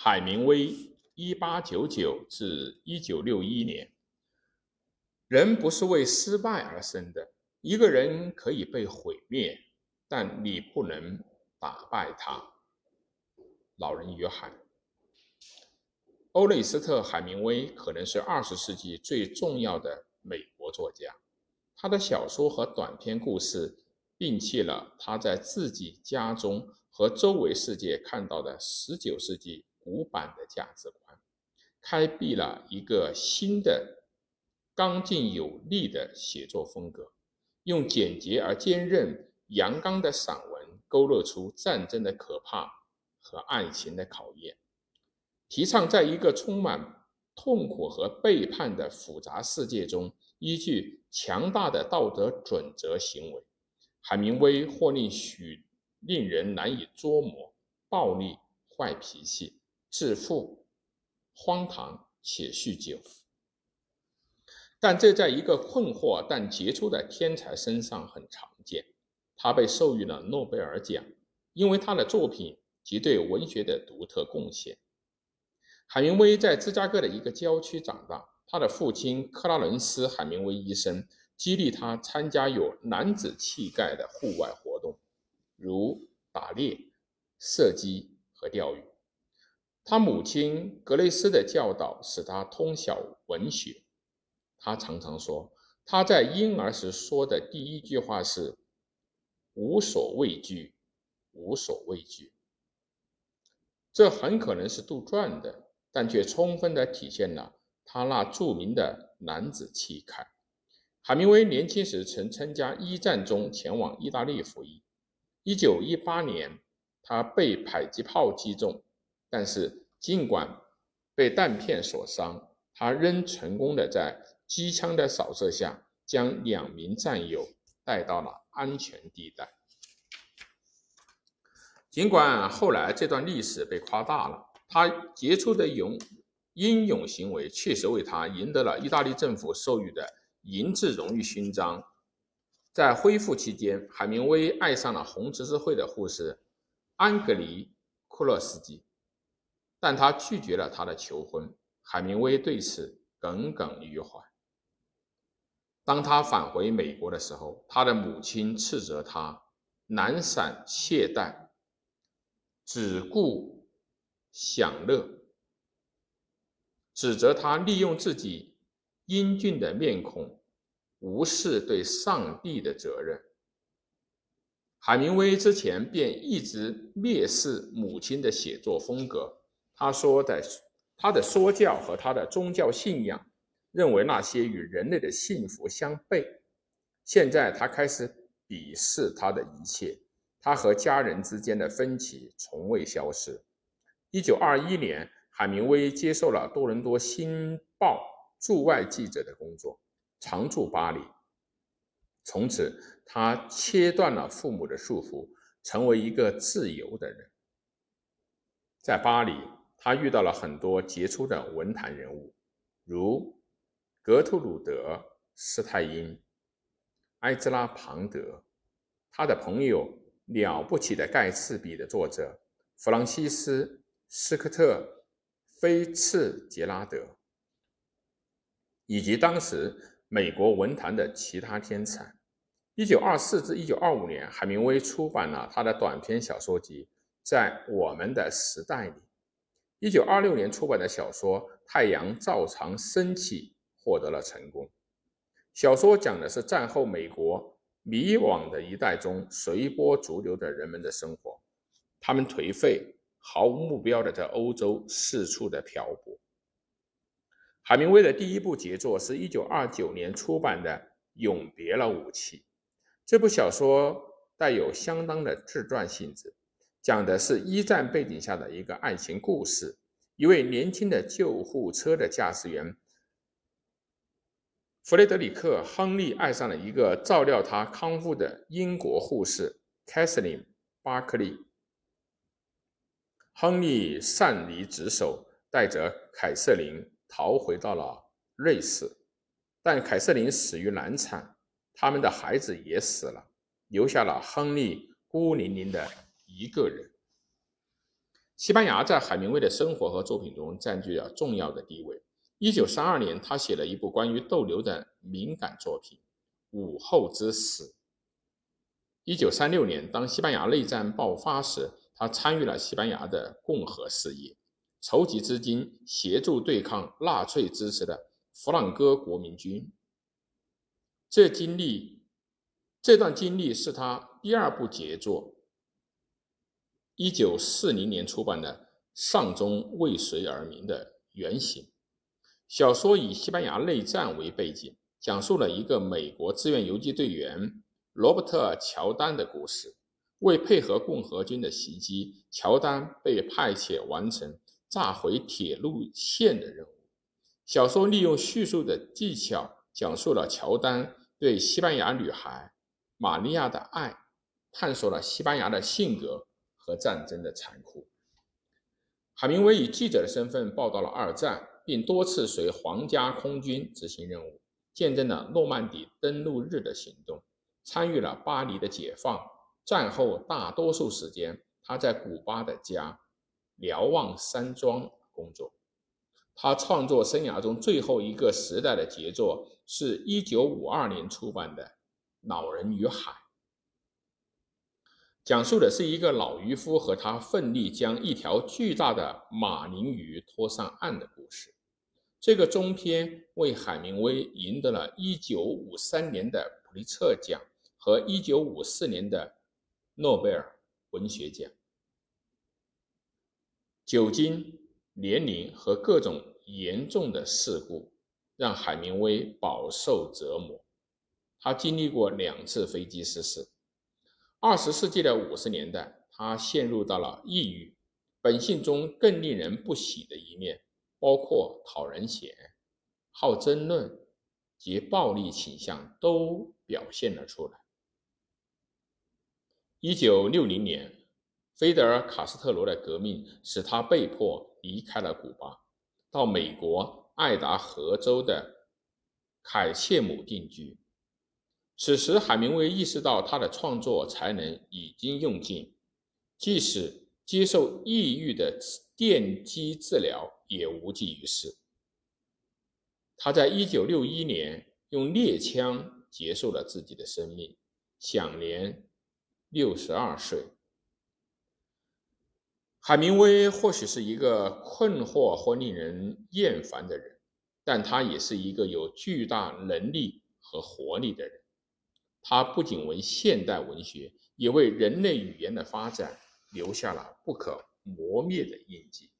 海明威（一八九九至一九六一年）。人不是为失败而生的。一个人可以被毁灭，但你不能打败他。老人约翰·欧内斯特·海明威可能是二十世纪最重要的美国作家。他的小说和短篇故事摒弃了他在自己家中和周围世界看到的十九世纪古板的价值观，开辟了一个新的、刚劲有力的写作风格。用简洁而坚韧、阳刚的散文勾勒出战争的可怕和爱情的考验，提倡在一个充满痛苦和背叛的复杂世界中，依据强大的道德准则行为。海明威或令许令人难以捉摸，暴力、坏脾气、自负、荒唐且酗酒。但这在一个困惑但杰出的天才身上很常见。他被授予了诺贝尔奖，因为他的作品及对文学的独特贡献。海明威在芝加哥的一个郊区长大，他的父亲克拉伦斯·海明威医生激励他参加有男子气概的户外活动，如打猎、射击和钓鱼。他母亲格雷斯的教导使他通晓文学。他常常说，他在婴儿时说的第一句话是“无所畏惧，无所畏惧”。这很可能是杜撰的，但却充分地体现了他那著名的男子气概。海明威年轻时曾参加一战中前往意大利服役。1918年，他被迫击炮击中，但是尽管被弹片所伤，他仍成功的在。机枪的扫射下，将两名战友带到了安全地带。尽管后来这段历史被夸大了，他杰出的勇英勇行为确实为他赢得了意大利政府授予的银质荣誉勋章。在恢复期间，海明威爱上了红十字会的护士安格里·库洛斯基，但他拒绝了他的求婚。海明威对此耿耿于怀。当他返回美国的时候，他的母亲斥责他懒散懈怠，只顾享乐，指责他利用自己英俊的面孔，无视对上帝的责任。海明威之前便一直蔑视母亲的写作风格，他说的他的说教和他的宗教信仰。认为那些与人类的幸福相悖。现在他开始鄙视他的一切。他和家人之间的分歧从未消失。一九二一年，海明威接受了多伦多《新报》驻外记者的工作，常驻巴黎。从此，他切断了父母的束缚，成为一个自由的人。在巴黎，他遇到了很多杰出的文坛人物，如。格图鲁德·施泰因、埃兹拉·庞德，他的朋友《了不起的盖茨比》的作者弗朗西斯·斯科特·菲茨杰拉德，以及当时美国文坛的其他天才。1924至1925年，海明威出版了他的短篇小说集《在我们的时代里》。1926年出版的小说《太阳照常升起》。获得了成功。小说讲的是战后美国迷惘的一代中随波逐流的人们的生活，他们颓废、毫无目标的在欧洲四处的漂泊。海明威的第一部杰作是一九二九年出版的《永别了，武器》。这部小说带有相当的自传性质，讲的是一战背景下的一个爱情故事。一位年轻的救护车的驾驶员。弗雷德里克·亨利爱上了一个照料他康复的英国护士凯瑟琳·巴克利。亨利擅离职守，带着凯瑟琳逃回到了瑞士，但凯瑟琳死于难产，他们的孩子也死了，留下了亨利孤零零的一个人。西班牙在海明威的生活和作品中占据了重要的地位。一九三二年，他写了一部关于斗牛的敏感作品《午后之死》。一九三六年，当西班牙内战爆发时，他参与了西班牙的共和事业，筹集资金协助对抗纳粹支持的弗朗哥国民军。这经历，这段经历是他第二部杰作。一九四零年出版的《丧钟为谁而鸣》的原型小说以西班牙内战为背景，讲述了一个美国志愿游击队员。罗伯特·乔丹的故事，为配合共和军的袭击，乔丹被派遣完成炸毁铁路线的任务。小说利用叙述的技巧，讲述了乔丹对西班牙女孩玛利亚的爱，探索了西班牙的性格和战争的残酷。海明威以记者的身份报道了二战，并多次随皇家空军执行任务，见证了诺曼底登陆日的行动。参与了巴黎的解放。战后大多数时间，他在古巴的家瞭望山庄工作。他创作生涯中最后一个时代的杰作是1952年出版的《老人与海》，讲述的是一个老渔夫和他奋力将一条巨大的马林鱼拖上岸的故事。这个中篇为海明威赢得了1953年的普利策奖。和一九五四年的诺贝尔文学奖。酒精、年龄和各种严重的事故让海明威饱受折磨。他经历过两次飞机失事。二十世纪的五十年代，他陷入到了抑郁。本性中更令人不喜的一面，包括讨人嫌、好争论及暴力倾向，都表现了出来。一九六零年，菲德尔·卡斯特罗的革命使他被迫离开了古巴，到美国爱达荷州的凯切姆定居。此时，海明威意识到他的创作才能已经用尽，即使接受抑郁的电击治疗也无济于事。他在一九六一年用猎枪结束了自己的生命，享年。六十二岁，海明威或许是一个困惑或令人厌烦的人，但他也是一个有巨大能力和活力的人。它不仅为现代文学，也为人类语言的发展留下了不可磨灭的印记。